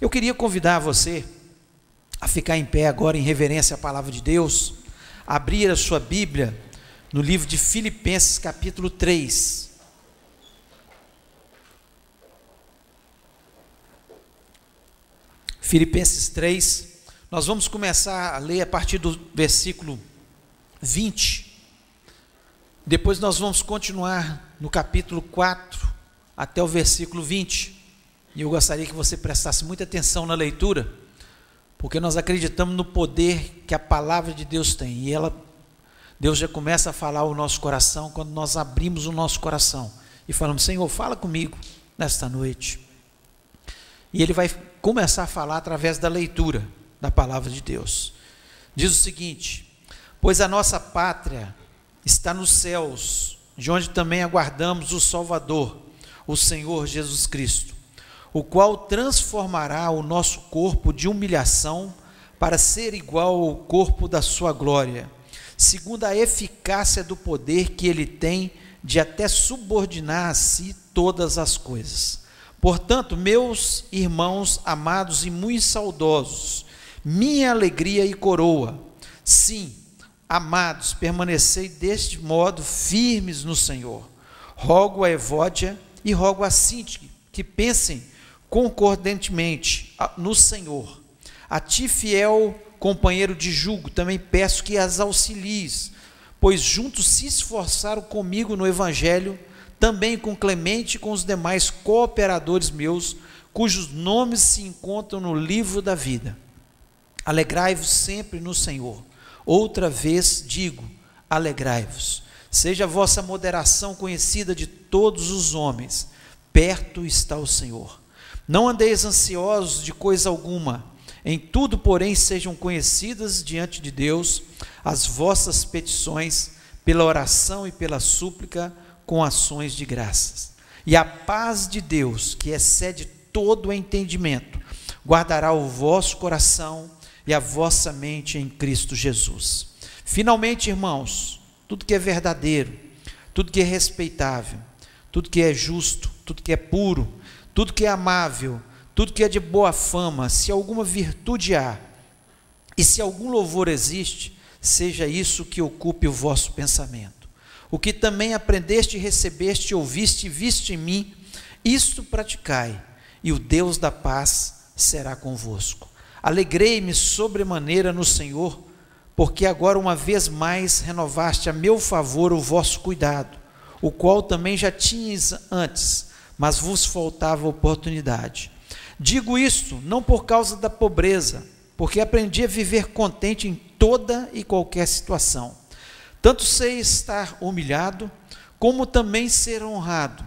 Eu queria convidar você a ficar em pé agora em reverência à palavra de Deus, abrir a sua Bíblia no livro de Filipenses, capítulo 3. Filipenses 3, nós vamos começar a ler a partir do versículo 20. Depois nós vamos continuar no capítulo 4 até o versículo 20. E eu gostaria que você prestasse muita atenção na leitura, porque nós acreditamos no poder que a palavra de Deus tem. E ela, Deus já começa a falar o nosso coração quando nós abrimos o nosso coração e falamos: Senhor, fala comigo nesta noite. E Ele vai começar a falar através da leitura da palavra de Deus. Diz o seguinte: Pois a nossa pátria está nos céus, de onde também aguardamos o Salvador, o Senhor Jesus Cristo o qual transformará o nosso corpo de humilhação para ser igual ao corpo da sua glória, segundo a eficácia do poder que ele tem de até subordinar a si todas as coisas. Portanto, meus irmãos amados e muito saudosos, minha alegria e coroa, sim, amados, permanecei deste modo firmes no Senhor. Rogo a Evódia e rogo a Sinti que pensem concordantemente no Senhor. A ti, fiel companheiro de julgo, também peço que as auxilies, pois juntos se esforçaram comigo no Evangelho, também com Clemente e com os demais cooperadores meus, cujos nomes se encontram no livro da vida. Alegrai-vos sempre no Senhor. Outra vez digo: alegrai-vos. Seja a vossa moderação conhecida de todos os homens, perto está o Senhor. Não andeis ansiosos de coisa alguma, em tudo, porém, sejam conhecidas diante de Deus as vossas petições, pela oração e pela súplica, com ações de graças. E a paz de Deus, que excede todo o entendimento, guardará o vosso coração e a vossa mente em Cristo Jesus. Finalmente, irmãos, tudo que é verdadeiro, tudo que é respeitável, tudo que é justo, tudo que é puro, tudo que é amável, tudo que é de boa fama, se alguma virtude há, e se algum louvor existe, seja isso que ocupe o vosso pensamento. O que também aprendeste, recebeste, ouviste e viste em mim, isto praticai, e o Deus da paz será convosco. Alegrei-me sobremaneira no Senhor, porque agora uma vez mais renovaste a meu favor o vosso cuidado, o qual também já tinhas antes mas vos faltava oportunidade. Digo isto não por causa da pobreza, porque aprendi a viver contente em toda e qualquer situação. Tanto sei estar humilhado, como também ser honrado.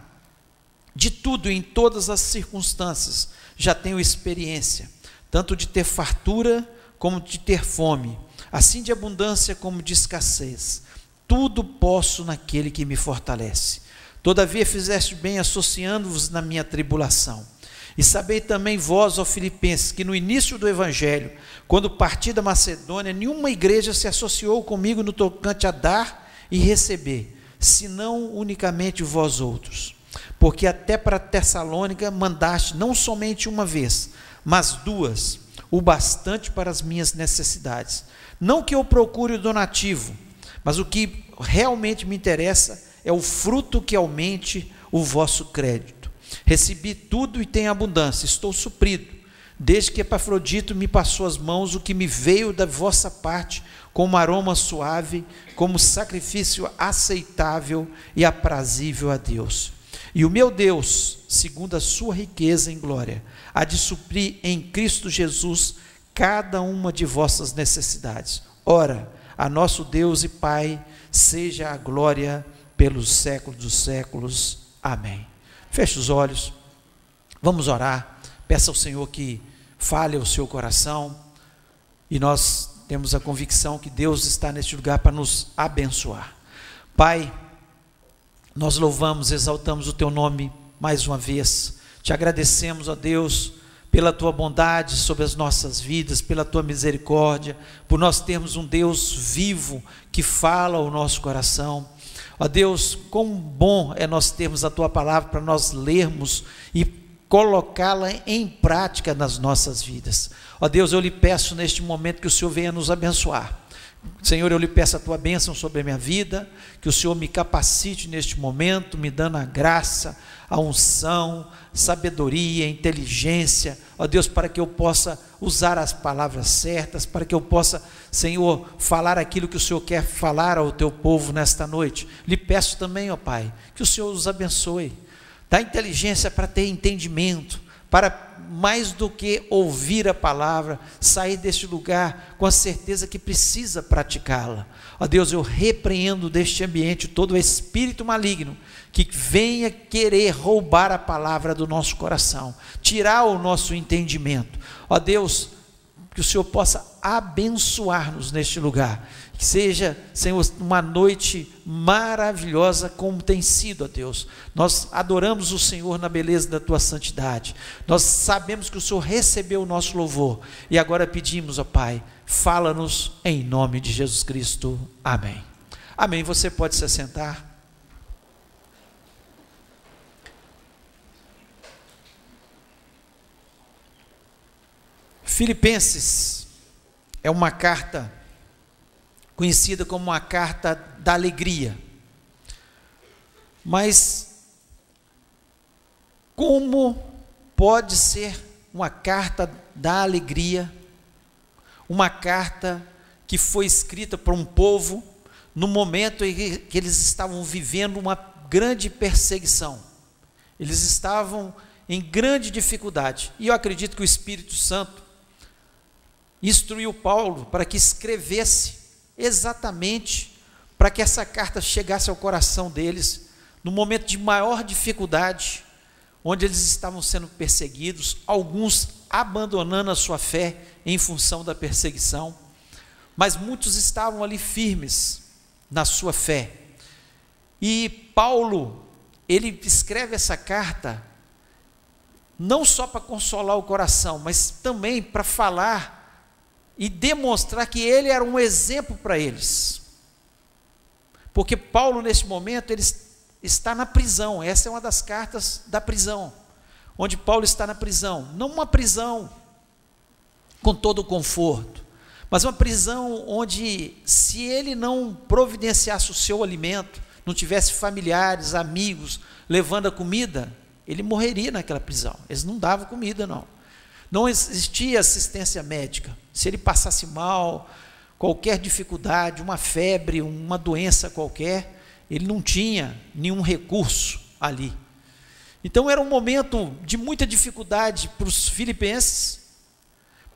De tudo em todas as circunstâncias já tenho experiência, tanto de ter fartura como de ter fome, assim de abundância como de escassez. Tudo posso naquele que me fortalece. Todavia fizeste bem associando-vos na minha tribulação. E sabei também vós, ó Filipenses, que no início do Evangelho, quando parti da Macedônia, nenhuma igreja se associou comigo no tocante a dar e receber, senão unicamente vós outros. Porque até para Tessalônica mandaste não somente uma vez, mas duas, o bastante para as minhas necessidades. Não que eu procure o donativo, mas o que realmente me interessa é o fruto que aumente o vosso crédito. Recebi tudo e tenho abundância, estou suprido, desde que Epafrodito me passou as mãos o que me veio da vossa parte, como aroma suave, como sacrifício aceitável e aprazível a Deus. E o meu Deus, segundo a sua riqueza em glória, há de suprir em Cristo Jesus cada uma de vossas necessidades. Ora, a nosso Deus e Pai seja a glória pelos séculos dos séculos. Amém. Feche os olhos, vamos orar. Peça ao Senhor que fale ao seu coração e nós temos a convicção que Deus está neste lugar para nos abençoar. Pai, nós louvamos, exaltamos o teu nome mais uma vez. Te agradecemos, ó Deus, pela tua bondade sobre as nossas vidas, pela tua misericórdia, por nós termos um Deus vivo que fala ao nosso coração. Ó Deus, quão bom é nós termos a tua palavra para nós lermos e colocá-la em prática nas nossas vidas. Ó Deus, eu lhe peço neste momento que o Senhor venha nos abençoar. Senhor, eu lhe peço a tua bênção sobre a minha vida, que o Senhor me capacite neste momento, me dando a graça, a unção, sabedoria, inteligência, ó Deus, para que eu possa usar as palavras certas, para que eu possa, Senhor, falar aquilo que o Senhor quer falar ao teu povo nesta noite. Lhe peço também, ó Pai, que o Senhor os abençoe, dá inteligência para ter entendimento, para mais do que ouvir a palavra, sair deste lugar com a certeza que precisa praticá-la. Ó Deus, eu repreendo deste ambiente todo o espírito maligno que venha querer roubar a palavra do nosso coração, tirar o nosso entendimento. Ó Deus, que o Senhor possa abençoar-nos neste lugar. Que seja, Senhor, uma noite maravilhosa como tem sido, ó Deus. Nós adoramos o Senhor na beleza da tua santidade. Nós sabemos que o Senhor recebeu o nosso louvor. E agora pedimos, ó Pai, fala-nos em nome de Jesus Cristo. Amém. Amém. Você pode se assentar. Filipenses é uma carta conhecida como uma carta da alegria. Mas como pode ser uma carta da alegria, uma carta que foi escrita para um povo no momento em que eles estavam vivendo uma grande perseguição. Eles estavam em grande dificuldade. E eu acredito que o Espírito Santo instruiu Paulo para que escrevesse exatamente para que essa carta chegasse ao coração deles no momento de maior dificuldade, onde eles estavam sendo perseguidos, alguns abandonando a sua fé em função da perseguição, mas muitos estavam ali firmes na sua fé. E Paulo, ele escreve essa carta não só para consolar o coração, mas também para falar e demonstrar que ele era um exemplo para eles. Porque Paulo, nesse momento, ele está na prisão. Essa é uma das cartas da prisão, onde Paulo está na prisão. Não uma prisão com todo o conforto, mas uma prisão onde, se ele não providenciasse o seu alimento, não tivesse familiares, amigos levando a comida, ele morreria naquela prisão. Eles não davam comida, não. Não existia assistência médica. Se ele passasse mal, qualquer dificuldade, uma febre, uma doença qualquer, ele não tinha nenhum recurso ali. Então era um momento de muita dificuldade para os filipenses,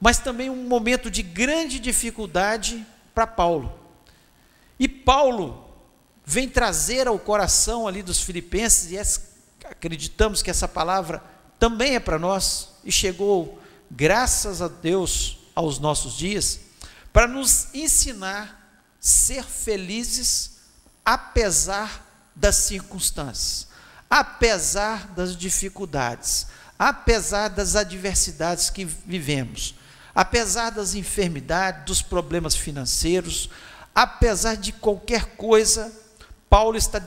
mas também um momento de grande dificuldade para Paulo. E Paulo vem trazer ao coração ali dos filipenses, e acreditamos que essa palavra também é para nós, e chegou graças a Deus, aos nossos dias, para nos ensinar a ser felizes apesar das circunstâncias, apesar das dificuldades, apesar das adversidades que vivemos, apesar das enfermidades, dos problemas financeiros, apesar de qualquer coisa, Paulo está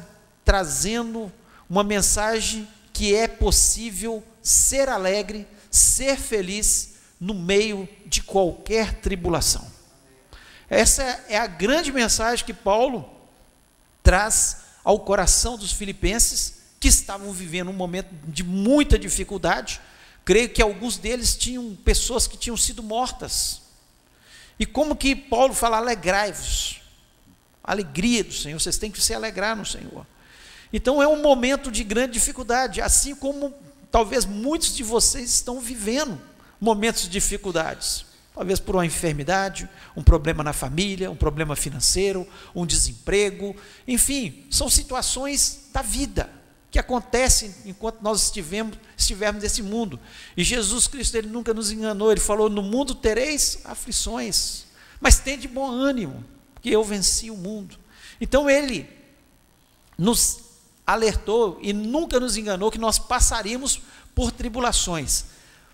trazendo uma mensagem que é possível ser alegre, ser feliz no meio de qualquer tribulação. Essa é a grande mensagem que Paulo traz ao coração dos filipenses que estavam vivendo um momento de muita dificuldade. Creio que alguns deles tinham pessoas que tinham sido mortas. E como que Paulo fala, alegrai-vos. Alegria do Senhor, vocês têm que se alegrar no Senhor. Então é um momento de grande dificuldade, assim como talvez muitos de vocês estão vivendo momentos de dificuldades. Talvez por uma enfermidade, um problema na família, um problema financeiro, um desemprego, enfim, são situações da vida que acontecem enquanto nós estivemos, estivermos nesse mundo. E Jesus Cristo ele nunca nos enganou, ele falou: "No mundo tereis aflições, mas tende bom ânimo, que eu venci o mundo". Então ele nos alertou e nunca nos enganou que nós passaríamos por tribulações.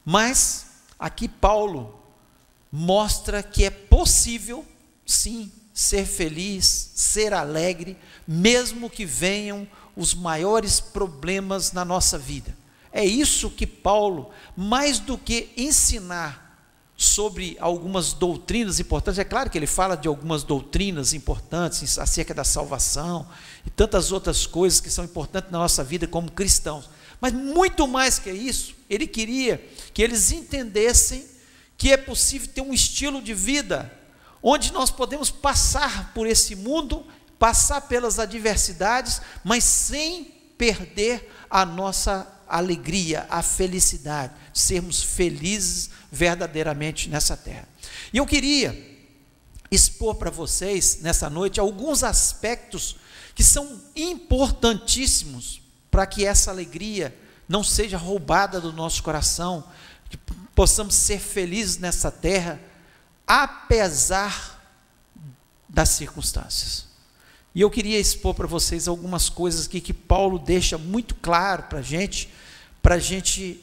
Mas aqui Paulo mostra que é possível, sim, ser feliz, ser alegre, mesmo que venham os maiores problemas na nossa vida. é isso que Paulo, mais do que ensinar sobre algumas doutrinas importantes, é claro que ele fala de algumas doutrinas importantes acerca da salvação e tantas outras coisas que são importantes na nossa vida como cristãos. Mas muito mais que isso, ele queria que eles entendessem que é possível ter um estilo de vida onde nós podemos passar por esse mundo, passar pelas adversidades, mas sem perder a nossa alegria, a felicidade, sermos felizes verdadeiramente nessa terra. E eu queria expor para vocês nessa noite alguns aspectos que são importantíssimos para que essa alegria não seja roubada do nosso coração, que possamos ser felizes nessa terra, apesar das circunstâncias. E eu queria expor para vocês algumas coisas aqui que Paulo deixa muito claro para a gente, para a gente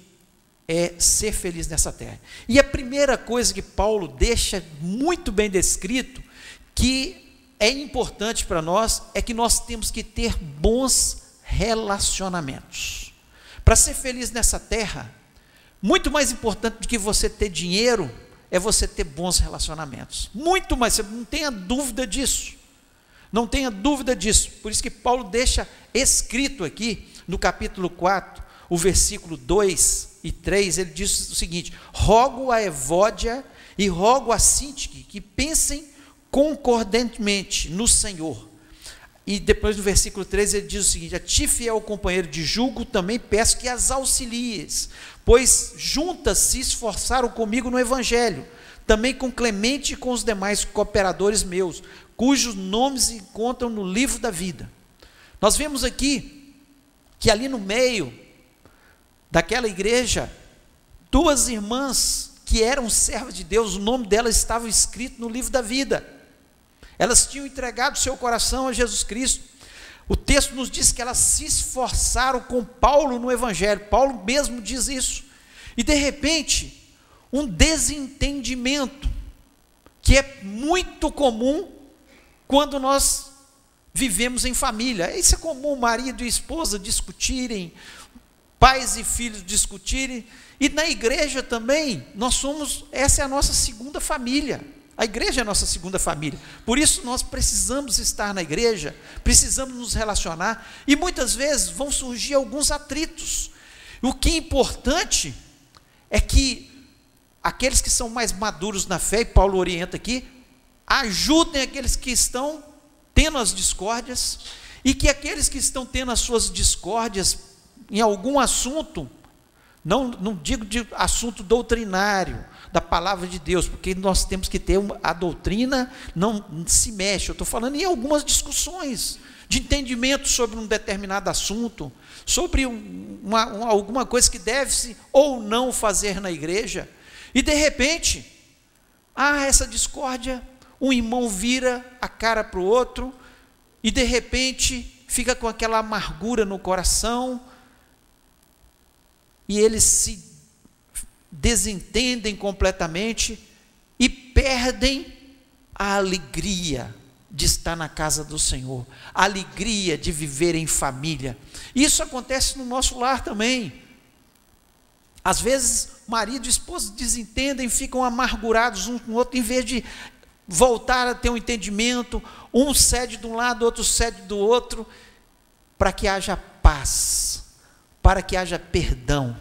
é, ser feliz nessa terra. E a primeira coisa que Paulo deixa muito bem descrito, que é importante para nós, é que nós temos que ter bons relacionamentos. Para ser feliz nessa terra, muito mais importante do que você ter dinheiro é você ter bons relacionamentos. Muito mais, você não tenha dúvida disso. Não tenha dúvida disso. Por isso que Paulo deixa escrito aqui no capítulo 4, o versículo 2 e 3, ele diz o seguinte: Rogo a Evódia e rogo a Sintique que pensem concordantemente no Senhor. E depois no versículo 3 ele diz o seguinte: A ti, fiel companheiro de julgo, também peço que as auxilies, pois juntas se esforçaram comigo no Evangelho, também com Clemente e com os demais cooperadores meus, cujos nomes se encontram no livro da vida. Nós vemos aqui que ali no meio daquela igreja, duas irmãs que eram servas de Deus, o nome delas estava escrito no livro da vida. Elas tinham entregado seu coração a Jesus Cristo. O texto nos diz que elas se esforçaram com Paulo no Evangelho. Paulo mesmo diz isso. E de repente, um desentendimento, que é muito comum quando nós vivemos em família. Isso é comum, marido e esposa discutirem, pais e filhos discutirem. E na igreja também, nós somos, essa é a nossa segunda família. A igreja é a nossa segunda família. Por isso nós precisamos estar na igreja, precisamos nos relacionar e muitas vezes vão surgir alguns atritos. O que é importante é que aqueles que são mais maduros na fé, e Paulo orienta aqui, ajudem aqueles que estão tendo as discórdias e que aqueles que estão tendo as suas discórdias em algum assunto, não, não digo de assunto doutrinário, da palavra de Deus, porque nós temos que ter uma, a doutrina não se mexe. Eu estou falando em algumas discussões de entendimento sobre um determinado assunto, sobre uma, uma, alguma coisa que deve-se ou não fazer na igreja, e de repente, ah, essa discórdia, um irmão vira a cara para o outro, e de repente fica com aquela amargura no coração, e eles se desentendem completamente e perdem a alegria de estar na casa do Senhor, a alegria de viver em família. Isso acontece no nosso lar também. Às vezes, marido e esposa desentendem, ficam amargurados um com o outro, em vez de voltar a ter um entendimento, um cede de um lado, outro cede do outro, para que haja paz, para que haja perdão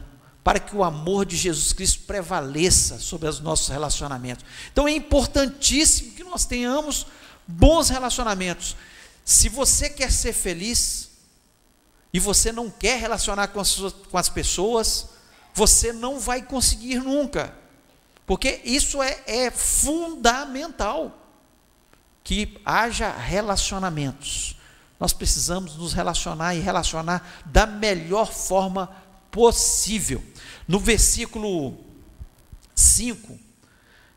para que o amor de Jesus Cristo prevaleça sobre os nossos relacionamentos. Então é importantíssimo que nós tenhamos bons relacionamentos. Se você quer ser feliz e você não quer relacionar com as, com as pessoas, você não vai conseguir nunca, porque isso é, é fundamental que haja relacionamentos. Nós precisamos nos relacionar e relacionar da melhor forma possível. No versículo 5,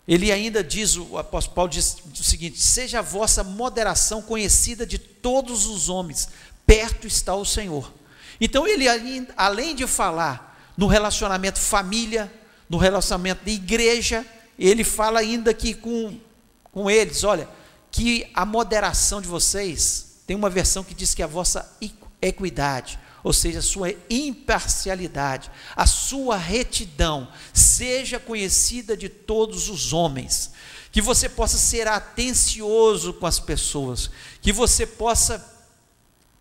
ele ainda diz, o apóstolo Paulo diz o seguinte: seja a vossa moderação conhecida de todos os homens, perto está o Senhor. Então, ele, além de falar no relacionamento família, no relacionamento de igreja, ele fala ainda aqui com, com eles: olha, que a moderação de vocês, tem uma versão que diz que a vossa equidade, ou seja, a sua imparcialidade, a sua retidão, seja conhecida de todos os homens. Que você possa ser atencioso com as pessoas, que você possa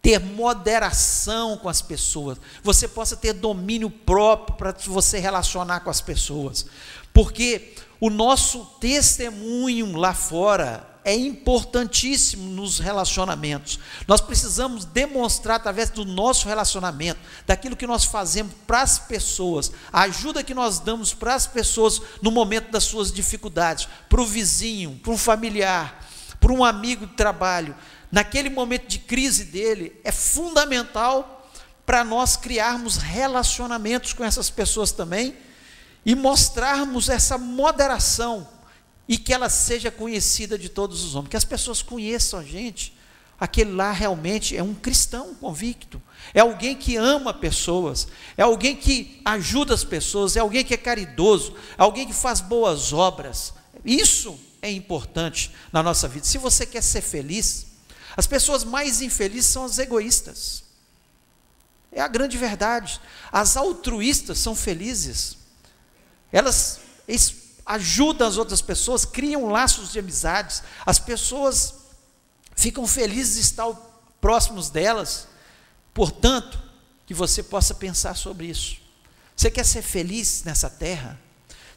ter moderação com as pessoas, você possa ter domínio próprio para você relacionar com as pessoas, porque o nosso testemunho lá fora é importantíssimo nos relacionamentos. Nós precisamos demonstrar através do nosso relacionamento, daquilo que nós fazemos para as pessoas, a ajuda que nós damos para as pessoas no momento das suas dificuldades, para o vizinho, para um familiar, para um amigo de trabalho naquele momento de crise dele, é fundamental para nós criarmos relacionamentos com essas pessoas também e mostrarmos essa moderação e que ela seja conhecida de todos os homens, que as pessoas conheçam a gente. Aquele lá realmente é um cristão convicto, é alguém que ama pessoas, é alguém que ajuda as pessoas, é alguém que é caridoso, é alguém que faz boas obras. Isso é importante na nossa vida. Se você quer ser feliz, as pessoas mais infelizes são as egoístas. É a grande verdade. As altruístas são felizes. Elas ajudam as outras pessoas, criam laços de amizades. As pessoas ficam felizes de estar próximos delas. Portanto, que você possa pensar sobre isso. Você quer ser feliz nessa terra?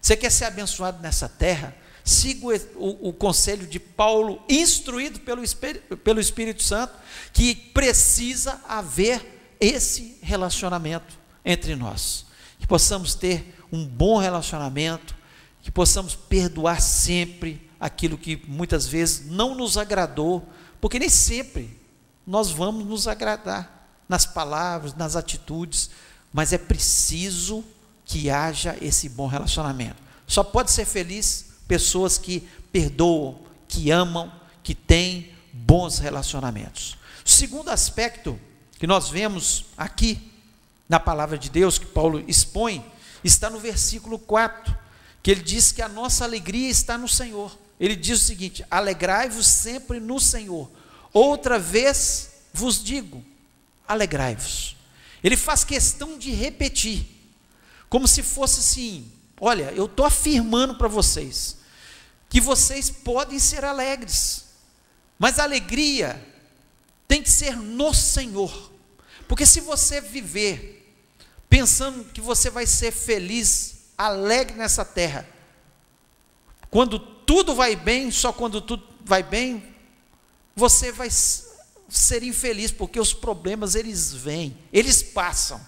Você quer ser abençoado nessa terra? siga o, o, conselho de Paulo, instruído pelo, pelo Espírito Santo, que precisa haver esse relacionamento entre nós. Que possamos ter um bom relacionamento, que possamos perdoar sempre aquilo que muitas vezes não nos agradou, porque nem sempre nós vamos nos agradar nas palavras, nas atitudes, mas é preciso que haja esse bom relacionamento. Só pode ser feliz pessoas que perdoam, que amam, que têm bons relacionamentos. O segundo aspecto que nós vemos aqui na palavra de Deus, que Paulo expõe, está no versículo 4, que ele diz que a nossa alegria está no Senhor. Ele diz o seguinte: alegrai-vos sempre no Senhor. Outra vez vos digo, alegrai-vos. Ele faz questão de repetir, como se fosse assim: olha, eu estou afirmando para vocês, que vocês podem ser alegres, mas a alegria tem que ser no Senhor, porque se você viver pensando que você vai ser feliz, alegre nessa terra, quando tudo vai bem, só quando tudo vai bem, você vai ser infeliz, porque os problemas eles vêm, eles passam.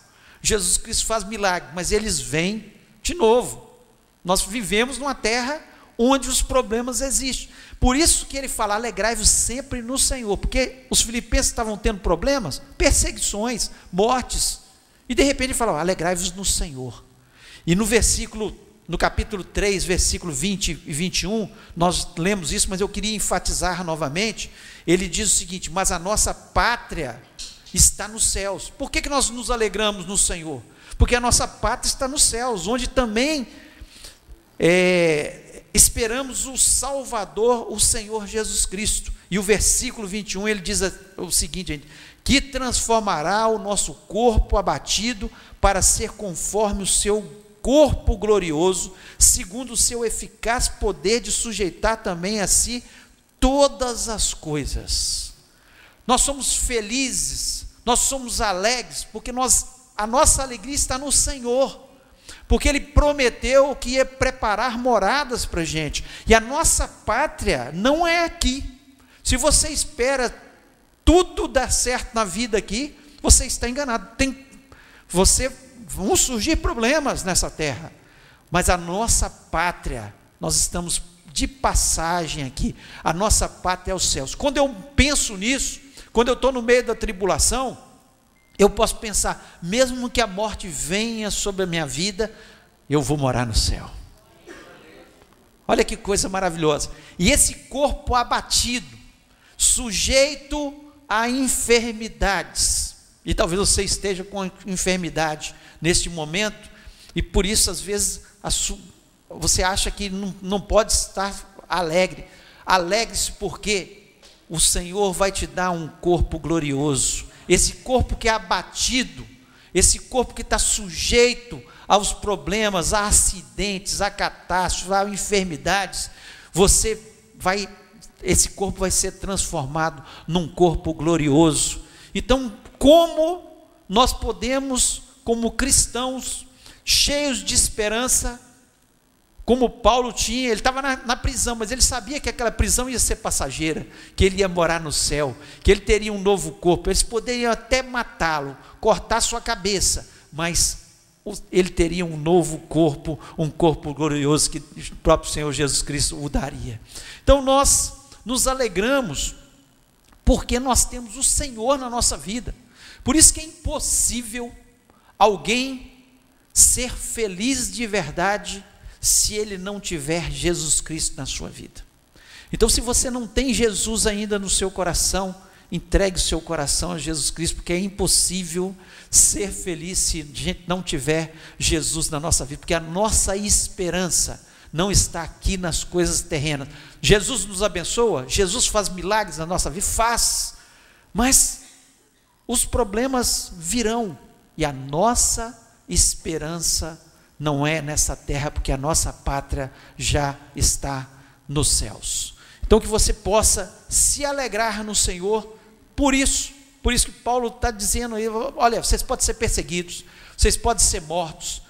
Jesus Cristo faz milagre, mas eles vêm de novo. Nós vivemos numa terra onde os problemas existem. Por isso que ele fala: alegrai-vos sempre no Senhor, porque os filipenses estavam tendo problemas, perseguições, mortes, e de repente ele fala: alegrai-vos no Senhor. E no versículo, no capítulo 3, versículo 20 e 21, nós lemos isso, mas eu queria enfatizar novamente. Ele diz o seguinte: Mas a nossa pátria está nos céus. Por que, que nós nos alegramos no Senhor? Porque a nossa pátria está nos céus, onde também é, esperamos o Salvador, o Senhor Jesus Cristo. E o versículo 21 ele diz o seguinte: gente, que transformará o nosso corpo abatido para ser conforme o seu corpo glorioso, segundo o seu eficaz poder de sujeitar também a si todas as coisas. Nós somos felizes, nós somos alegres, porque nós, a nossa alegria está no Senhor porque ele prometeu que ia preparar moradas para a gente. E a nossa pátria não é aqui. Se você espera tudo dar certo na vida aqui, você está enganado. Tem, você vão surgir problemas nessa terra, mas a nossa pátria, nós estamos de passagem aqui. A nossa pátria é os céus. Quando eu penso nisso, quando eu estou no meio da tribulação, eu posso pensar, mesmo que a morte venha sobre a minha vida, eu vou morar no céu. Olha que coisa maravilhosa. E esse corpo abatido, sujeito a enfermidades, e talvez você esteja com enfermidade neste momento, e por isso às vezes você acha que não, não pode estar alegre. Alegre-se porque o Senhor vai te dar um corpo glorioso esse corpo que é abatido, esse corpo que está sujeito aos problemas, a acidentes, a catástrofes, a enfermidades, você vai, esse corpo vai ser transformado num corpo glorioso. Então, como nós podemos, como cristãos, cheios de esperança, como Paulo tinha, ele estava na, na, prisão, mas ele sabia que aquela prisão ia ser passageira, que ele ia morar no céu, que ele teria um novo corpo. Eles poderiam até matá-lo, cortar sua cabeça, mas ele teria um novo corpo, um corpo glorioso que o próprio Senhor Jesus Cristo o daria. Então nós nos alegramos, porque nós temos o Senhor na nossa vida. Por isso que é impossível alguém ser feliz de verdade se ele não tiver Jesus Cristo na sua vida. Então, se você não tem Jesus ainda no seu coração, entregue o seu coração a Jesus Cristo, porque é impossível ser feliz se a gente não tiver Jesus na nossa vida, porque a nossa esperança não está aqui nas coisas terrenas. Jesus nos abençoa, Jesus faz milagres na nossa vida, faz, mas os problemas virão e a nossa esperança não é nessa terra, porque a nossa pátria já está nos céus. Então que você possa se alegrar no Senhor por isso. Por isso que Paulo está dizendo aí, olha, vocês podem ser perseguidos, vocês podem ser mortos,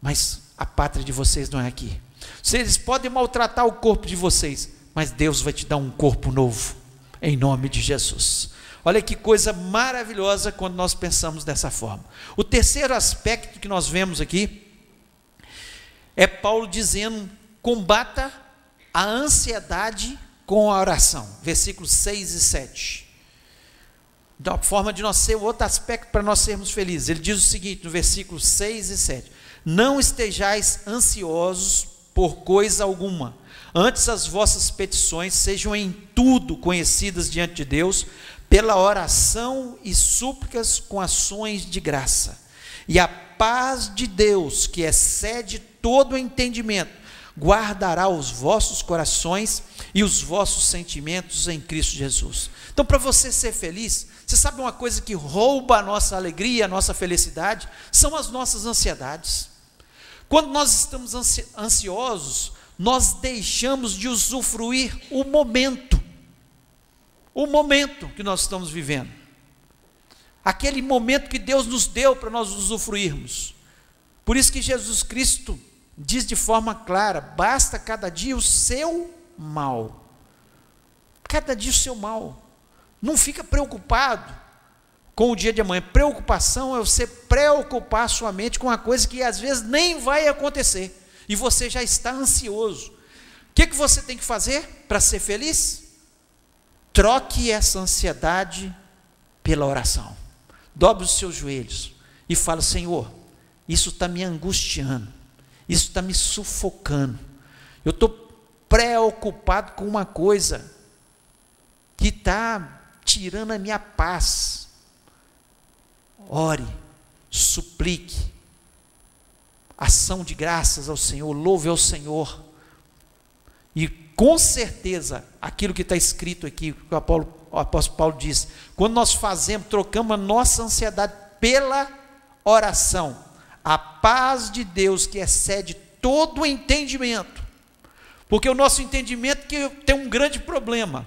mas a pátria de vocês não é aqui. Vocês podem maltratar o corpo de vocês, mas Deus vai te dar um corpo novo, em nome de Jesus. Olha que coisa maravilhosa quando nós pensamos dessa forma. O terceiro aspecto que nós vemos aqui é Paulo dizendo: combata a ansiedade com a oração. Versículos 6 e 7. Da forma de nós ser outro aspecto para nós sermos felizes. Ele diz o seguinte no versículo 6 e 7: Não estejais ansiosos por coisa alguma, antes as vossas petições sejam em tudo conhecidas diante de Deus, pela oração e súplicas com ações de graça. E a paz de Deus, que excede todo entendimento, guardará os vossos corações e os vossos sentimentos em Cristo Jesus. Então, para você ser feliz, você sabe uma coisa que rouba a nossa alegria, a nossa felicidade? São as nossas ansiedades. Quando nós estamos ansiosos, nós deixamos de usufruir o momento, o momento que nós estamos vivendo, aquele momento que Deus nos deu para nós usufruirmos. Por isso que Jesus Cristo diz de forma clara: basta cada dia o seu mal. Cada dia o seu mal. Não fica preocupado com o dia de amanhã. Preocupação é você preocupar sua mente com uma coisa que às vezes nem vai acontecer. E você já está ansioso. O que, que você tem que fazer para ser feliz? Troque essa ansiedade pela oração. Dobre os seus joelhos e fale: Senhor, isso está me angustiando isso está me sufocando. Eu estou preocupado com uma coisa que está tirando a minha paz. Ore, suplique, ação de graças ao Senhor, louve ao Senhor. E com certeza, aquilo que está escrito aqui, que o, apóstolo Paulo diz, quando nós fazemos, trocamos a nossa ansiedade pela oração, a paz de Deus que excede todo o entendimento, porque o nosso entendimento que tem um grande problema,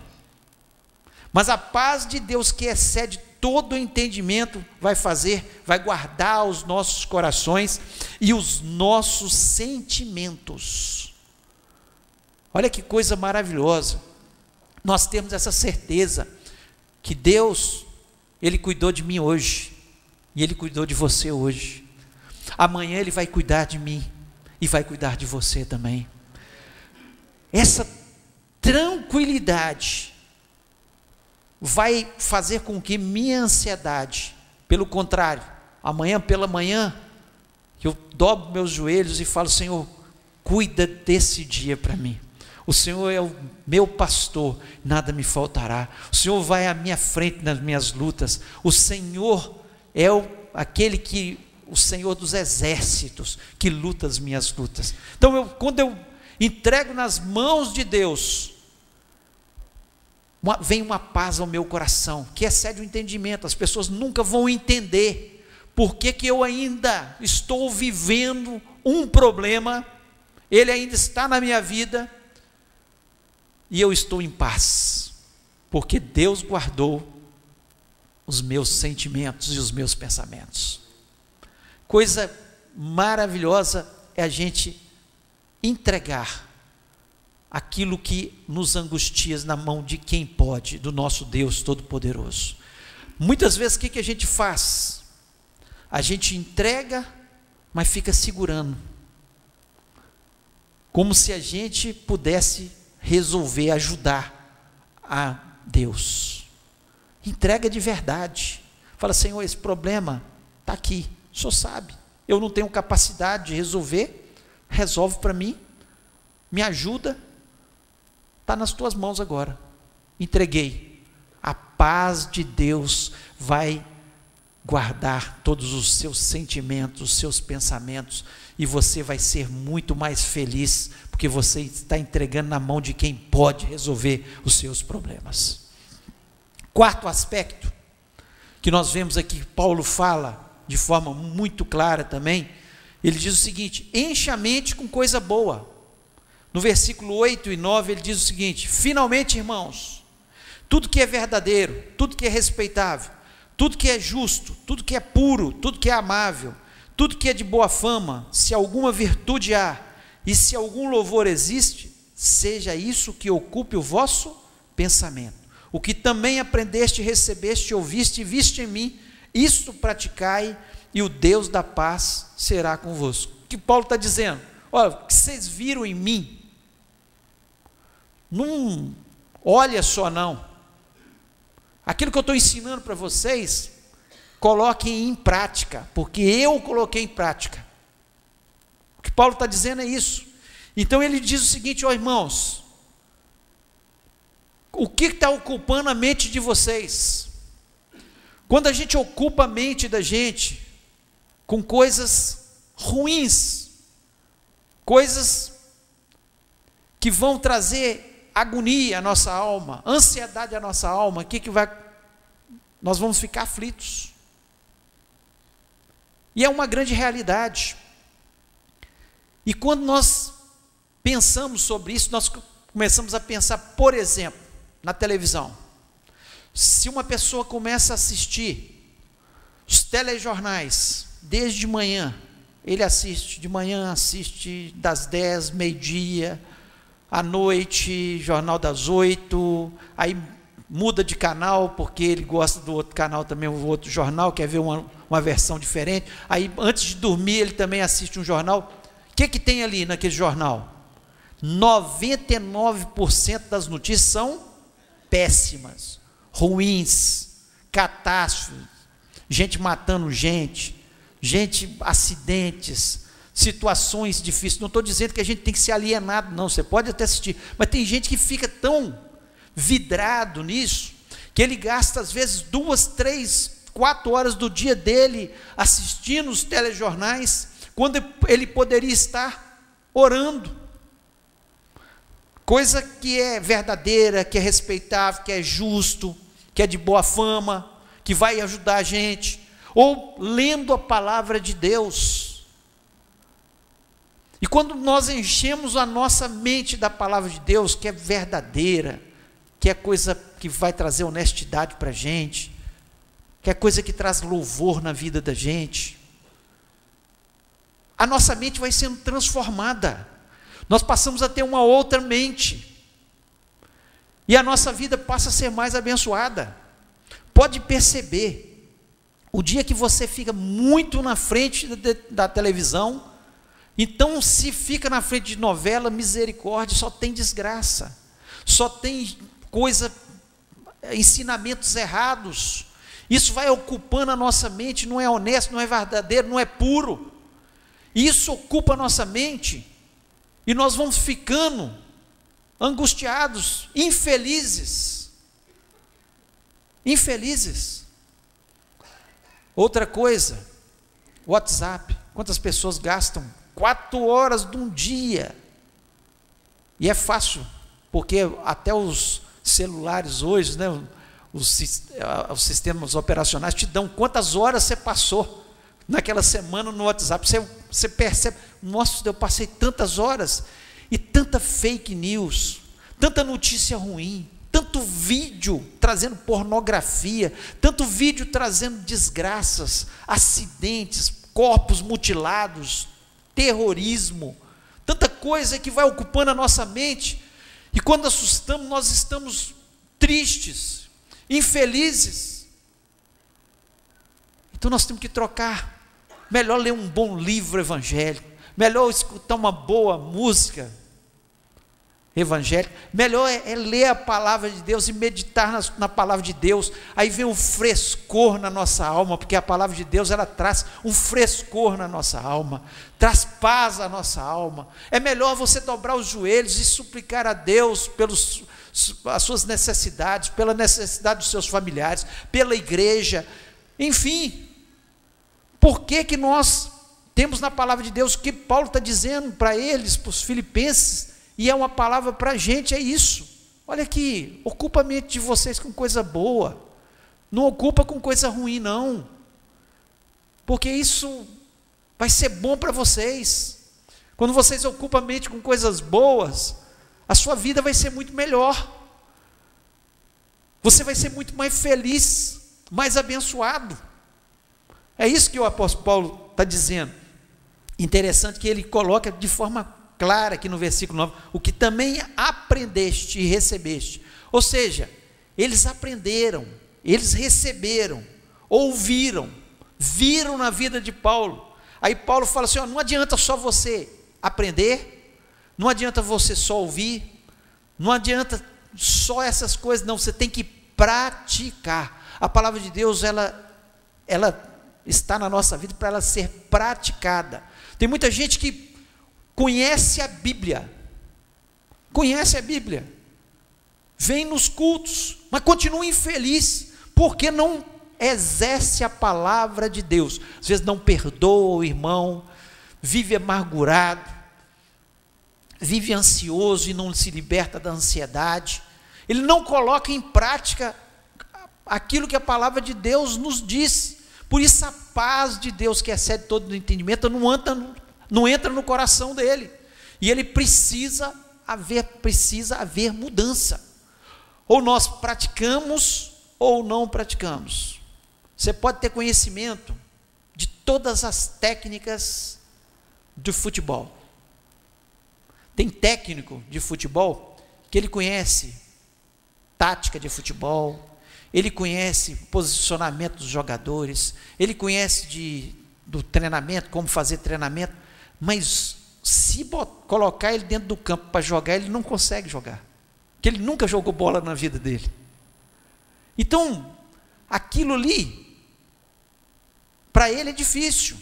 mas a paz de Deus que excede todo entendimento vai fazer, vai guardar os nossos corações e os nossos sentimentos. Olha que coisa maravilhosa. Nós temos essa certeza que Deus, Ele cuidou de mim hoje, e Ele cuidou de você hoje. Amanhã Ele vai cuidar de mim e vai cuidar de você também. Essa tranquilidade vai fazer com que minha ansiedade, pelo contrário, amanhã pela manhã, eu dobro meus joelhos e falo: Senhor, cuida desse dia para mim. O Senhor é o meu pastor, nada me faltará. O Senhor vai à minha frente nas minhas lutas. O Senhor é o, aquele que o Senhor dos exércitos que luta as minhas lutas. Então, eu, quando eu entrego nas mãos de Deus, uma, vem uma paz ao meu coração, que excede o entendimento. As pessoas nunca vão entender por que, que eu ainda estou vivendo um problema, ele ainda está na minha vida, e eu estou em paz, porque Deus guardou os meus sentimentos e os meus pensamentos. Coisa maravilhosa é a gente entregar aquilo que nos angustia na mão de quem pode, do nosso Deus Todo-Poderoso. Muitas vezes o que, que a gente faz? A gente entrega, mas fica segurando. Como se a gente pudesse resolver, ajudar a Deus. Entrega de verdade. Fala, Senhor, esse problema está aqui. O Senhor sabe. Eu não tenho capacidade de resolver. Resolve para mim. Me ajuda. Está nas tuas mãos agora. Entreguei. A paz de Deus vai guardar todos os seus sentimentos, os seus pensamentos, e você vai ser muito mais feliz, porque você está entregando na mão de quem pode resolver os seus problemas. Quarto aspecto que nós vemos aqui, Paulo fala de forma muito clara também, ele diz o seguinte: enche a mente com coisa boa. No versículo 8 e 9 ele diz o seguinte: finalmente, irmãos, tudo que é verdadeiro, tudo que é respeitável, tudo que é justo, tudo que é puro, tudo que é amável, tudo que é de boa fama, se alguma virtude há e se algum louvor existe, seja isso que ocupe o vosso pensamento. O que também aprendeste, recebeste, ouviste e viste em mim, isto praticai, e o Deus da paz será convosco. O que Paulo está dizendo? Olha, o que vocês viram em mim, não olha só não. Aquilo que eu estou ensinando para vocês, coloquem em prática, porque eu coloquei em prática. O que Paulo está dizendo é isso. Então ele diz o seguinte, ó irmãos, o que está ocupando a mente de vocês? Quando a gente ocupa a mente da gente com coisas ruins, coisas que vão trazer agonia à nossa alma, ansiedade à nossa alma, o que, que vai. Nós vamos ficar aflitos. E é uma grande realidade. E quando nós pensamos sobre isso, nós começamos a pensar, por exemplo, na televisão. Se uma pessoa começa a assistir os telejornais desde de manhã, ele assiste de manhã, assiste das 10, meio-dia, à noite, jornal das 8, aí muda de canal porque ele gosta do outro canal também, o outro jornal, quer ver uma, uma versão diferente. Aí antes de dormir ele também assiste um jornal. O que, que tem ali naquele jornal? 99% das notícias são péssimas, ruins, catástrofes, gente matando gente, gente, acidentes, situações difíceis. Não estou dizendo que a gente tem que ser alienado, não. Você pode até assistir, mas tem gente que fica tão vidrado nisso que ele gasta às vezes duas, três, quatro horas do dia dele assistindo os telejornais, quando ele poderia estar orando coisa que é verdadeira, que é respeitável, que é justo, que é de boa fama, que vai ajudar a gente, ou lendo a palavra de Deus. E quando nós enchemos a nossa mente da palavra de Deus, que é verdadeira, que é coisa que vai trazer honestidade para a gente, que é coisa que traz louvor na vida da gente, a nossa mente vai sendo transformada nós passamos a ter uma outra mente. E a nossa vida passa a ser mais abençoada. Pode perceber, o dia que você fica muito na frente da, da televisão, então se fica na frente de novela, misericórdia, só tem desgraça, só tem coisa, ensinamentos errados. Isso vai ocupando a nossa mente, não é honesto, não é verdadeiro, não é puro. Isso ocupa a nossa mente. E nós vamos ficando angustiados, infelizes. Infelizes. Outra coisa, WhatsApp. Quantas pessoas gastam quatro horas de um dia? E é fácil, porque até os celulares hoje, né, os, os sistemas operacionais te dão quantas horas você passou naquela semana no WhatsApp. Você, você percebe, nossa, eu passei tantas horas e tanta fake news, tanta notícia ruim, tanto vídeo trazendo pornografia, tanto vídeo trazendo desgraças, acidentes, corpos mutilados, terrorismo, tanta coisa que vai ocupando a nossa mente, e quando assustamos, nós estamos tristes, infelizes. Então nós temos que trocar. Melhor ler um bom livro evangélico, melhor escutar uma boa música evangélica, melhor é, é ler a palavra de Deus e meditar na, na, palavra de Deus. Aí vem um frescor na nossa alma, porque a palavra de Deus ela traz um frescor na nossa alma, traz paz à nossa alma. É melhor você dobrar os joelhos e suplicar a Deus pelos as suas necessidades, pela necessidade dos seus familiares, pela igreja, enfim. Por que que nós temos na palavra de Deus o que Paulo está dizendo para eles, para os filipenses? E é uma palavra para a gente, é isso. Olha aqui, ocupa a mente de vocês com coisa boa. Não ocupa com coisa ruim, não. Porque isso vai ser bom para vocês. Quando vocês ocupam a mente com coisas boas, a sua vida vai ser muito melhor. Você vai ser muito mais feliz, mais abençoado. É isso que o apóstolo Paulo está dizendo. Interessante que ele coloca de forma clara aqui no versículo 9, o que também aprendeste e recebeste. Ou seja, eles aprenderam, eles receberam, ouviram, viram na vida de Paulo. Aí Paulo fala assim: ó, não adianta só você aprender, não adianta você só ouvir, não adianta só essas coisas, não, você tem que praticar. A palavra de Deus, ela, ela está na nossa vida para ela ser praticada. Tem muita gente que conhece a Bíblia, conhece a Bíblia, vem nos cultos, mas continua infeliz, porque não exerce a palavra de Deus. Às vezes não perdoa o irmão, vive amargurado, vive ansioso e não se liberta da ansiedade. Ele não coloca em prática aquilo que a palavra de Deus nos diz. Por isso a paz de Deus que excede todo o entendimento não anda não entra no coração dele. E ele precisa haver, precisa haver mudança. Ou nós praticamos ou não praticamos. Você pode ter conhecimento de todas as técnicas do futebol. Tem técnico de futebol que ele conhece tática de futebol, ele conhece posicionamento dos jogadores, ele conhece de, do treinamento, como fazer treinamento, mas se colocar ele dentro do campo para jogar, ele não consegue jogar. Porque ele nunca jogou bola na vida dele. Então, aquilo ali, para ele é difícil.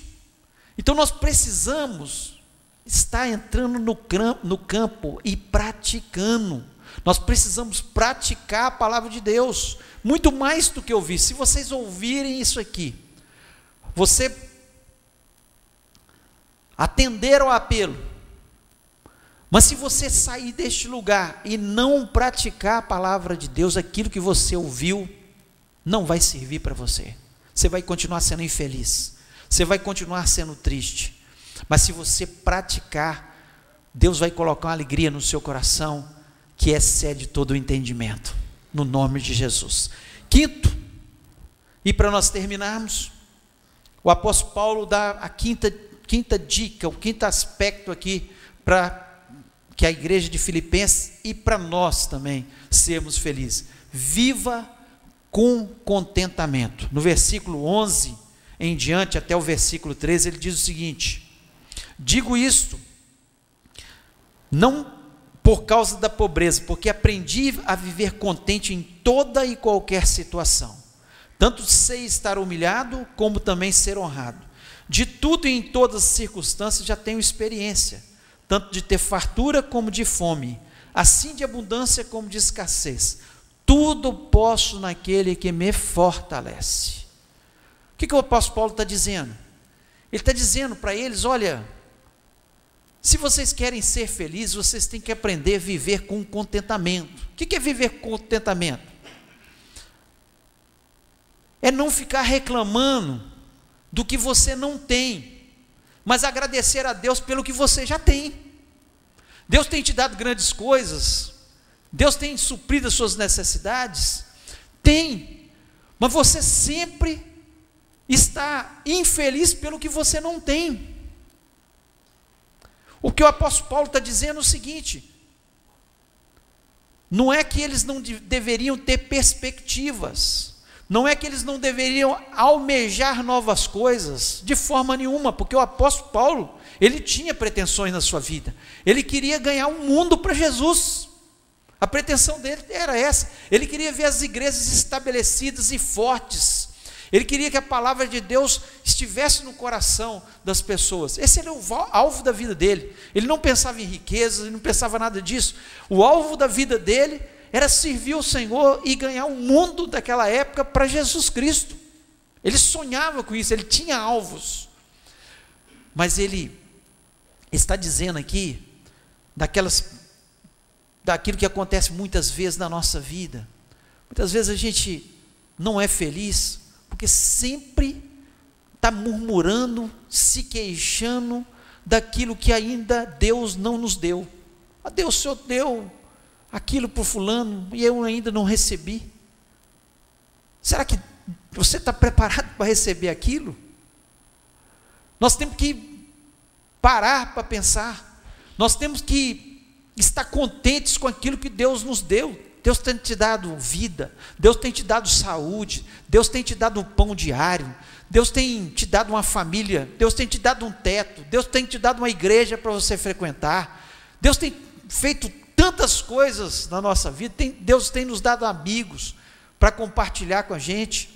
Então nós precisamos estar entrando no, no campo e praticando. Nós precisamos praticar a palavra de Deus, muito mais do que ouvir. Se vocês ouvirem isso aqui, você atender ao apelo. Mas se você sair deste lugar e não praticar a palavra de Deus, aquilo que você ouviu, não vai servir para você. Você vai continuar sendo infeliz. Você vai continuar sendo triste. Mas se você praticar, Deus vai colocar uma alegria no seu coração que excede todo o entendimento. No nome de Jesus. Quinto, e para nós terminarmos, o apóstolo Paulo dá a quinta quinta dica, o quinto aspecto aqui para que a igreja de Filipenses e para nós também sermos felizes. Viva com contentamento. No versículo 11 em diante, até o versículo 13, ele diz o seguinte: Digo isto, não por causa da pobreza, porque aprendi a viver contente em toda e qualquer situação. Tanto sei estar humilhado, como também ser honrado. De tudo e em todas as circunstâncias já tenho experiência, tanto de ter fartura como de fome, assim de abundância como de escassez. Tudo posso naquele que me fortalece. O que, que o apóstolo Paulo está dizendo? Ele está dizendo para eles: olha, se vocês querem ser felizes, vocês têm que aprender a viver com contentamento. O que é viver contentamento? É não ficar reclamando do que você não tem, mas agradecer a Deus pelo que você já tem. Deus tem te dado grandes coisas, Deus tem suprido as suas necessidades? Tem, mas você sempre está infeliz pelo que você não tem. O que o apóstolo Paulo está dizendo é o seguinte: não é que eles não de, deveriam ter perspectivas, não é que eles não deveriam almejar novas coisas, de forma nenhuma, porque o apóstolo Paulo, ele tinha pretensões na sua vida, ele queria ganhar um mundo para Jesus. A pretensão dele era essa. Ele queria ver as igrejas estabelecidas e fortes. Ele queria que a palavra de Deus estivesse no coração das pessoas. Esse era o alvo da vida dele. Ele não pensava em riquezas, ele não pensava nada disso. O alvo da vida dele era servir o Senhor e ganhar o mundo daquela época para Jesus Cristo. Ele sonhava com isso, ele tinha alvos. Mas ele está dizendo aqui daquelas daquilo que acontece muitas vezes na nossa vida. Muitas vezes a gente não é feliz porque sempre está murmurando, se queixando daquilo que ainda Deus não nos deu. Ah, Deus, o Senhor deu aquilo para fulano e eu ainda não recebi. Será que você está preparado para receber aquilo? Nós temos que parar para pensar. Nós temos que estar contentes com aquilo que Deus nos deu. Deus tem te dado vida, Deus tem te dado saúde, Deus tem te dado um pão diário, Deus tem te dado uma família, Deus tem te dado um teto, Deus tem te dado uma igreja para você frequentar, Deus tem feito tantas coisas na nossa vida, tem, Deus tem nos dado amigos para compartilhar com a gente,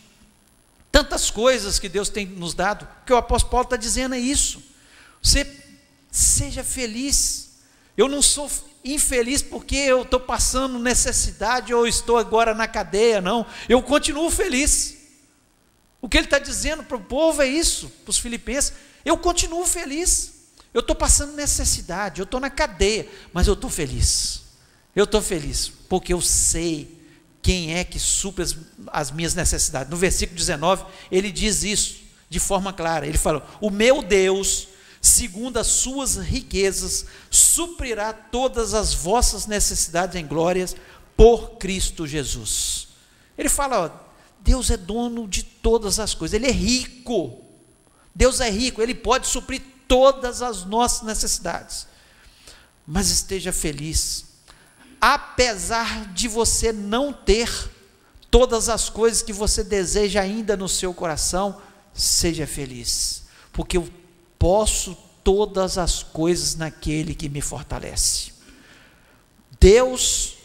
tantas coisas que Deus tem nos dado, que o apóstolo Paulo está dizendo é isso, você seja feliz, eu não sou infeliz porque eu estou passando necessidade ou estou agora na cadeia, não. Eu continuo feliz. O que ele está dizendo para o povo é isso, para os filipenses. Eu continuo feliz. Eu estou passando necessidade, eu estou na cadeia, mas eu estou feliz. Eu estou feliz, porque eu sei quem é que supre as, as, minhas necessidades. No versículo 19, ele diz isso de forma clara. Ele fala: O meu Deus segundo as suas riquezas, suprirá todas as vossas necessidades em glórias por Cristo Jesus. Ele fala, ó, Deus é dono de todas as coisas, Ele é rico. Deus é rico, Ele pode suprir todas as nossas necessidades. Mas esteja feliz, apesar de você não ter todas as coisas que você deseja ainda no seu coração, seja feliz, porque o posso todas as coisas naquele que me fortalece. Deus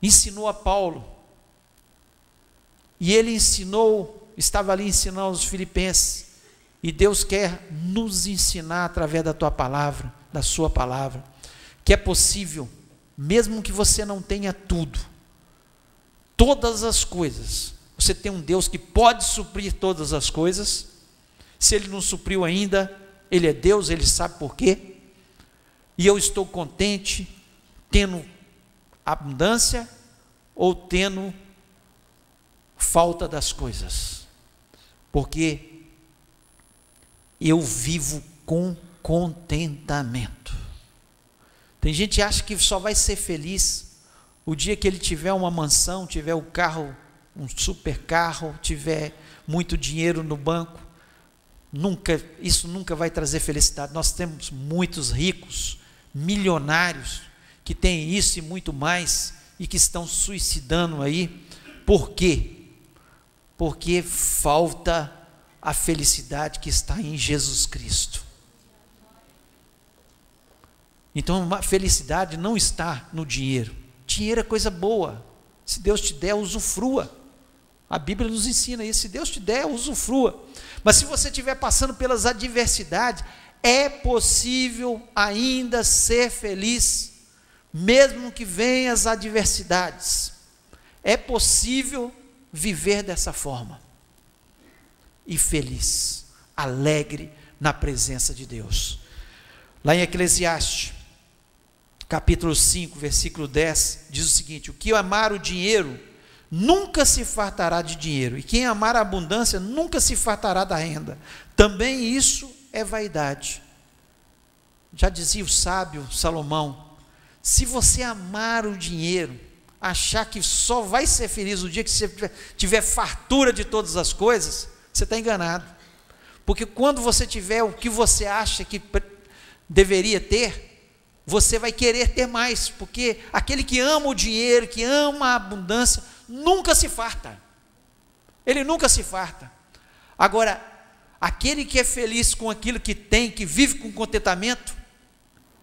ensinou a Paulo, e ele ensinou, estava ali ensinando os filipenses, e Deus quer nos ensinar através da tua palavra, da sua palavra, que é possível, mesmo que você não tenha tudo, todas as coisas, você tem um Deus que pode suprir todas as coisas, se Ele não supriu ainda, Ele é Deus, Ele sabe por quê. E eu estou contente tendo abundância ou tendo falta das coisas, porque eu vivo com contentamento. Tem gente que acha que só vai ser feliz o dia que ele tiver uma mansão, tiver o um carro, um super carro, tiver muito dinheiro no banco nunca, isso nunca vai trazer felicidade. Nós temos muitos ricos, milionários, que têm isso e muito mais, e que estão suicidando aí. Por quê? Porque falta a felicidade que está em Jesus Cristo. Então, a felicidade não está no dinheiro. Dinheiro é coisa boa. Se Deus te der, usufrua. A Bíblia nos ensina isso. Se Deus te der, usufrua. Mas se você estiver passando pelas adversidades, é possível ainda ser feliz, mesmo que venham as adversidades. É possível viver dessa forma. E feliz, alegre na presença de Deus. Lá em Eclesiastes, capítulo 5, versículo 10, diz o seguinte: O que amar o dinheiro nunca se fartará de dinheiro, e quem amar a abundância nunca se fartará da renda. Também isso é vaidade. Já dizia o sábio Salomão: se você amar o dinheiro, achar que só vai ser feliz o dia que você tiver fartura de todas as coisas, você está enganado. Porque quando você tiver o que você acha que deveria ter, você vai querer ter mais, porque aquele que ama o dinheiro, que ama a abundância, nunca se farta. Ele nunca se farta. Agora, aquele que é feliz com aquilo que tem, que vive com contentamento,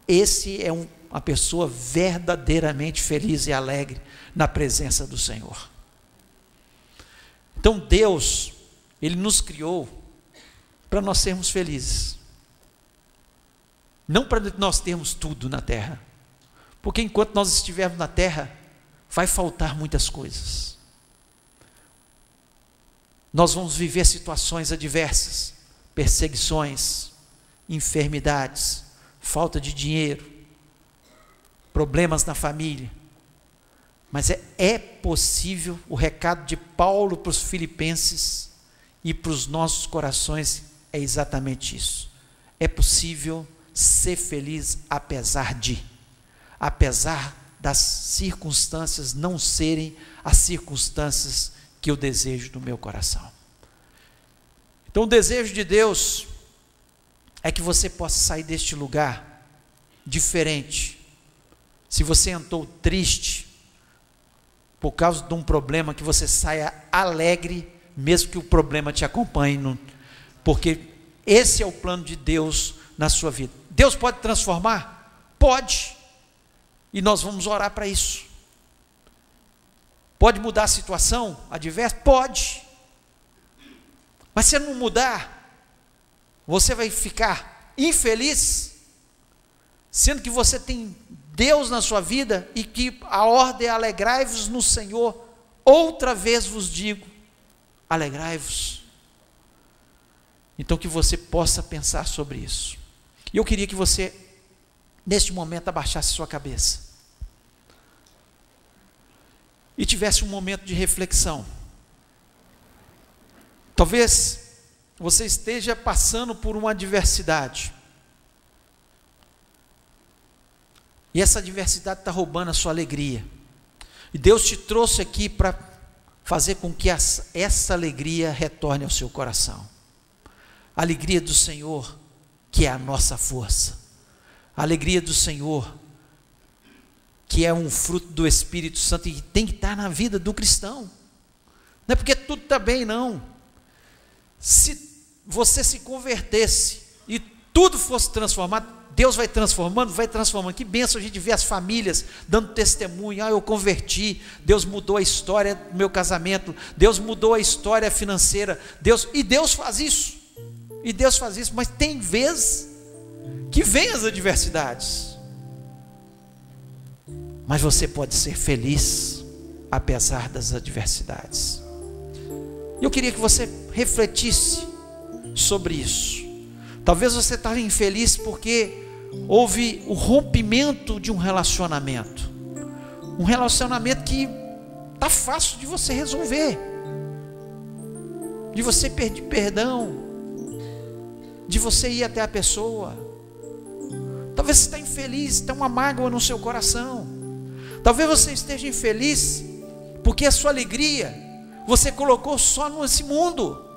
esse é um, uma pessoa verdadeiramente feliz e alegre na presença do Senhor. Então, Deus, Ele nos criou para nós sermos felizes. Não para nós termos tudo na terra. Porque enquanto nós estivermos na terra, vai faltar muitas coisas. Nós vamos viver situações adversas, perseguições, enfermidades, falta de dinheiro, problemas na família. Mas é, é possível, o recado de Paulo para os filipenses e para os nossos corações é exatamente isso. É possível ser feliz apesar de, apesar das circunstâncias não serem as circunstâncias que eu desejo no meu coração. Então, o desejo de Deus é que você possa sair deste lugar diferente. Se você entrou triste por causa de um problema, que você saia alegre, mesmo que o problema te acompanhe, porque esse é o plano de Deus na sua vida. Deus pode transformar? Pode. E nós vamos orar para isso. Pode mudar a situação adversa? Pode. Mas se não mudar, você vai ficar infeliz, sendo que você tem Deus na sua vida e que a ordem é alegrai-vos no Senhor. Outra vez vos digo: alegrai-vos. Então que você possa pensar sobre isso. E eu queria que você, neste momento, abaixasse sua cabeça e tivesse um momento de reflexão. Talvez você esteja passando por uma adversidade. E essa adversidade está roubando a sua alegria. E Deus te trouxe aqui para fazer com que essa, alegria retorne ao seu coração. A alegria do Senhor que é a nossa força. A alegria do Senhor, que é um fruto do Espírito Santo e tem que estar na vida do cristão. Não é porque tudo está bem, não. Se você se convertesse tudo fosse transformado, Deus vai transformando, vai transformando. Que benção a gente ver as famílias dando testemunho. Ah, eu converti, Deus mudou a história do meu casamento, Deus mudou a história financeira. Deus, e Deus faz isso. E Deus faz isso, mas tem vezes que vem as adversidades. Mas você pode ser feliz apesar das adversidades. Eu queria que você refletisse sobre isso. Talvez você esteja infeliz porque houve o rompimento de um relacionamento. Um relacionamento que está fácil de você resolver. De você pedir perdão, de você ir até a pessoa. Talvez você está infeliz, tem uma mágoa no seu coração. Talvez você esteja infeliz porque a sua alegria você colocou só nesse mundo.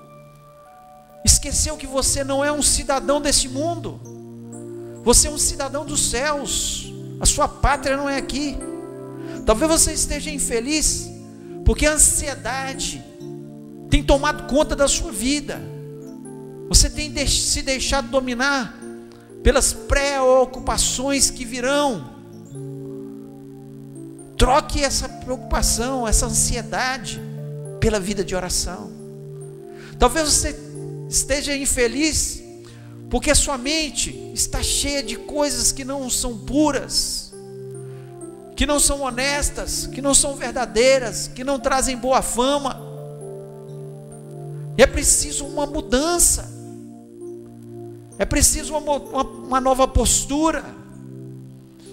Esqueceu que você não é um cidadão desse mundo. Você é um cidadão dos céus. A sua pátria não é aqui. Talvez você esteja infeliz porque a ansiedade tem tomado conta da sua vida. Você tem se deixado dominar pelas preocupações que virão. Troque essa preocupação, essa ansiedade pela vida de oração. Talvez você esteja infeliz porque sua mente está cheia de coisas que não são puras, que não são honestas, que não são verdadeiras, que não trazem boa fama. É preciso uma mudança. É preciso uma, uma, uma nova postura.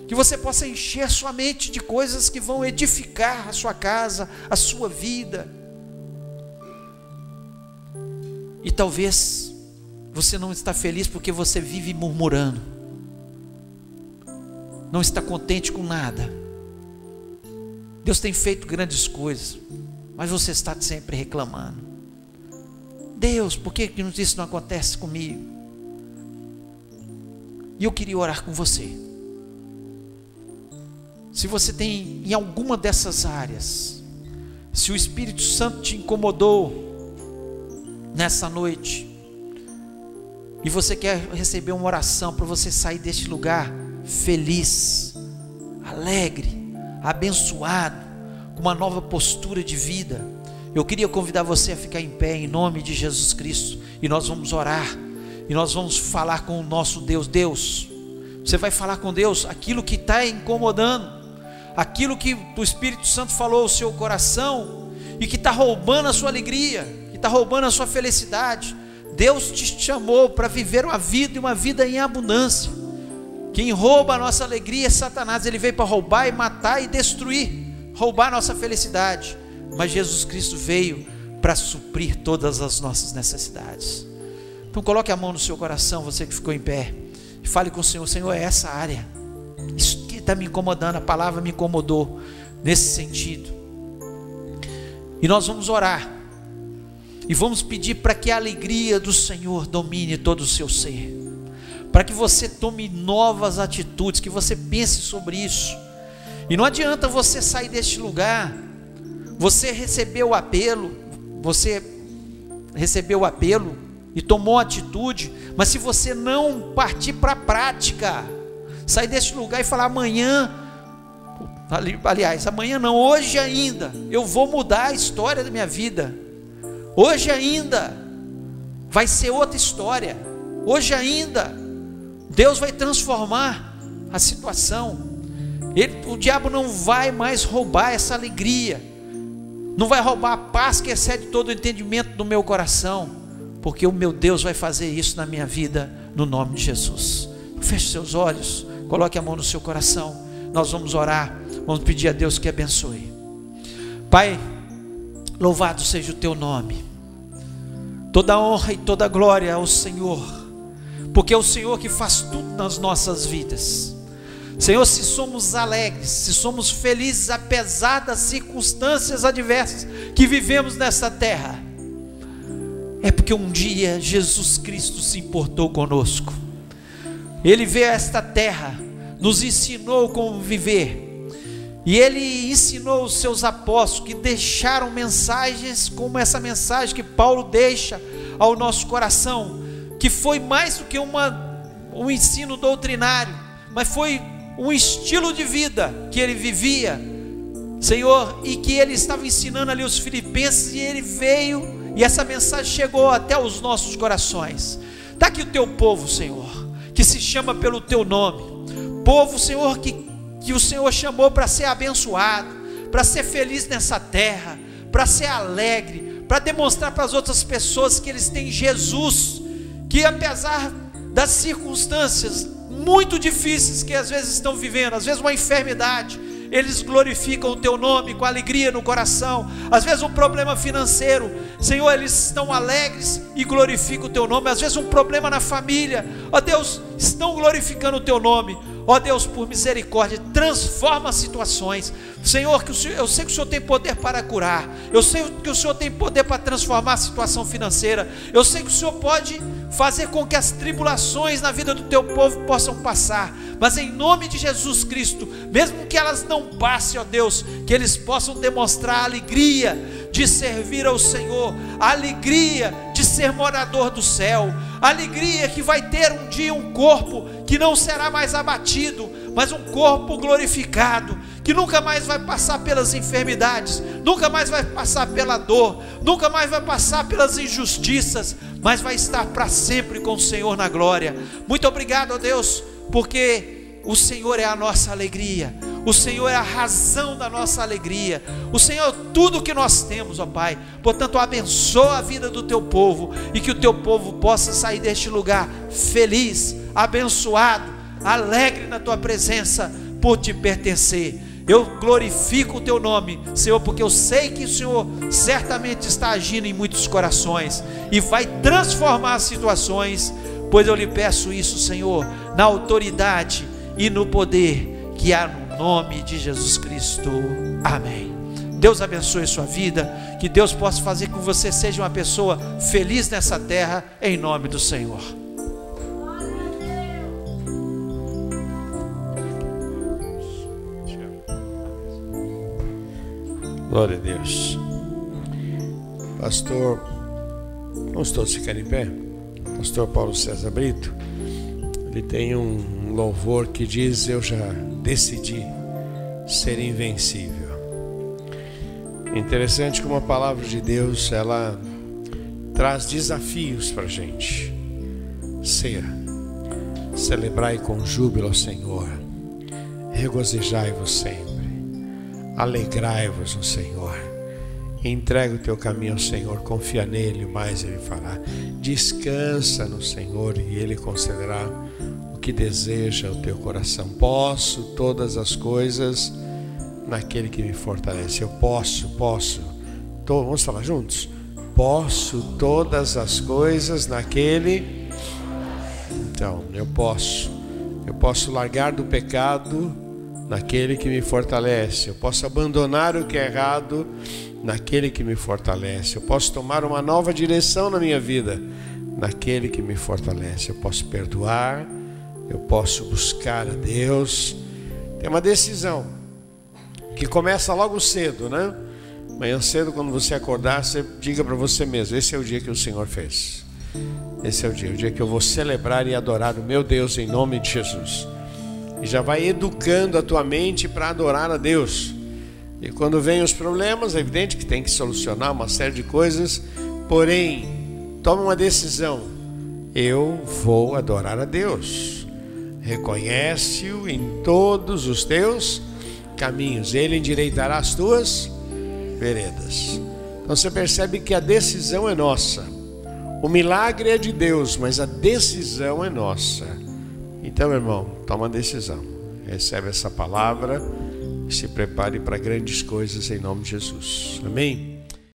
que você possa encher sua mente de coisas que vão edificar a sua casa, a sua vida. E talvez você não está feliz porque você vive murmurando. Não está contente com nada. Deus tem feito grandes coisas, mas você está sempre reclamando. Deus, por que isso não acontece comigo? E eu queria orar com você. Se você tem em alguma dessas áreas, se o Espírito Santo te incomodou nessa noite, e você quer receber uma oração para você sair deste lugar feliz, alegre, abençoado, com uma nova postura de vida, eu queria convidar você a ficar em pé em nome de Jesus Cristo, e nós vamos orar, e nós vamos falar com o nosso Deus. Deus, você vai falar com Deus aquilo que está incomodando, aquilo que o Espírito Santo falou ao seu coração e que está roubando a sua alegria, está roubando a sua felicidade. Deus te chamou para viver uma vida e uma vida em abundância. Quem rouba a nossa alegria é Satanás, ele veio para roubar e matar e destruir, roubar a nossa felicidade. Mas Jesus Cristo veio para suprir todas as nossas necessidades. Então coloque a mão no seu coração, você que ficou em pé, e fale com o Senhor: Senhor, é essa área. Isso está me incomodando, a palavra me incomodou nesse sentido. E nós vamos orar. E vamos pedir para que a alegria do Senhor domine todo o seu ser. Para que você tome novas atitudes, que você pense sobre isso. E não adianta você sair deste lugar, você recebeu o apelo, você recebeu o apelo e tomou atitude, mas se você não partir para a prática, sair deste lugar e falar amanhã, aliás, amanhã não, hoje ainda, eu vou mudar a história da minha vida. Hoje ainda vai ser outra história. Hoje ainda Deus vai transformar a situação. Ele, o diabo não vai mais roubar essa alegria. Não vai roubar a paz que excede todo o entendimento do meu coração, porque o meu Deus vai fazer isso na minha vida no nome de Jesus. Feche seus olhos. Coloque a mão no seu coração. Nós vamos orar. Vamos pedir a Deus que abençoe. Pai, louvado seja o teu nome. Toda honra e toda glória ao Senhor. Porque é o Senhor que faz tudo nas nossas vidas. Senhor, se somos alegres, se somos felizes apesar das circunstâncias adversas que vivemos nessa terra, é porque um dia Jesus Cristo se importou conosco. Ele veio a esta terra, nos ensinou como viver. E ele ensinou os seus apóstolos que deixaram mensagens como essa mensagem que Paulo deixa ao nosso coração, que foi mais do que uma, um ensino doutrinário, mas foi um estilo de vida que ele vivia, Senhor, e que ele estava ensinando ali os filipenses, e ele veio, e essa mensagem chegou até os nossos corações. Está aqui o teu povo, Senhor que se chama pelo teu nome, povo, Senhor, que, que o Senhor chamou para ser abençoado, para ser feliz nessa terra, para ser alegre, para demonstrar para as outras pessoas que eles têm Jesus, que apesar das circunstâncias muito difíceis que às vezes estão vivendo, às vezes uma enfermidade, eles glorificam o teu nome com alegria no coração. Às vezes um problema financeiro, Senhor, eles estão alegres e glorificam o teu nome. Às vezes um problema na família, ó Deus, estão glorificando o teu nome. Ó Deus, por misericórdia, transforma situações. Senhor, que o Senhor, eu sei que o Senhor tem poder para curar. Eu sei que o Senhor tem poder para transformar a situação financeira. Eu sei que o Senhor pode fazer com que as tribulações na vida do teu povo possam passar. Mas em nome de Jesus Cristo, mesmo que elas não passem, ó Deus, que eles possam demonstrar alegria de servir ao Senhor, a alegria de ser morador do céu, a alegria que vai ter um dia um corpo que não será mais abatido, mas um corpo glorificado, que nunca mais vai passar pelas enfermidades, nunca mais vai passar pela dor, nunca mais vai passar pelas injustiças, mas vai estar para sempre com o Senhor na glória. Muito obrigado, ó Deus, porque o Senhor é a nossa alegria. O Senhor é a razão da nossa alegria. O Senhor é tudo que nós temos, ó Pai. Portanto, abençoa a vida do teu povo e que o teu povo possa sair deste lugar feliz, abençoado, alegre na tua presença por te pertencer. Eu glorifico o teu nome, Senhor, porque eu sei que o Senhor certamente está agindo em muitos corações e vai transformar situações, pois eu lhe peço isso, Senhor, na autoridade e no poder que há no nome de Jesus Cristo. Amém. Deus abençoe sua vida, que Deus possa fazer com que você seja uma pessoa feliz nessa terra, em nome do Senhor. Glória a Deus. Pastor, vamos todos ficar em pé? Pastor Paulo César Brito, ele tem um louvor que diz: Eu já decidi ser invencível. Interessante como a palavra de Deus ela traz desafios para a gente. Ser, celebrai com júbilo ao Senhor, regozijai-vos sempre Alegrai-vos no Senhor. Entrega o teu caminho ao Senhor, confia nele, mais ele fará. Descansa no Senhor e ele concederá que deseja o teu coração. Posso todas as coisas naquele que me fortalece. Eu posso, posso. Tô, vamos falar juntos? Posso todas as coisas naquele. Então, eu posso. Eu posso largar do pecado naquele que me fortalece. Eu posso abandonar o que é errado naquele que me fortalece. Eu posso tomar uma nova direção na minha vida naquele que me fortalece. Eu posso perdoar, eu posso buscar a Deus. Tem uma decisão que começa logo cedo, né? Manhã cedo, quando você acordar, você diga para você mesmo: esse é o dia que o Senhor fez. Esse é o dia, o dia que eu vou celebrar e adorar o meu Deus em nome de Jesus e já vai educando a tua mente para adorar a Deus. E quando vem os problemas, é evidente que tem que solucionar uma série de coisas, porém, toma uma decisão. Eu vou adorar a Deus. Reconhece-o em todos os teus caminhos, ele endireitará as tuas veredas. Então você percebe que a decisão é nossa. O milagre é de Deus, mas a decisão é nossa. Então, irmão, toma decisão. Recebe essa palavra e se prepare para grandes coisas em nome de Jesus. Amém?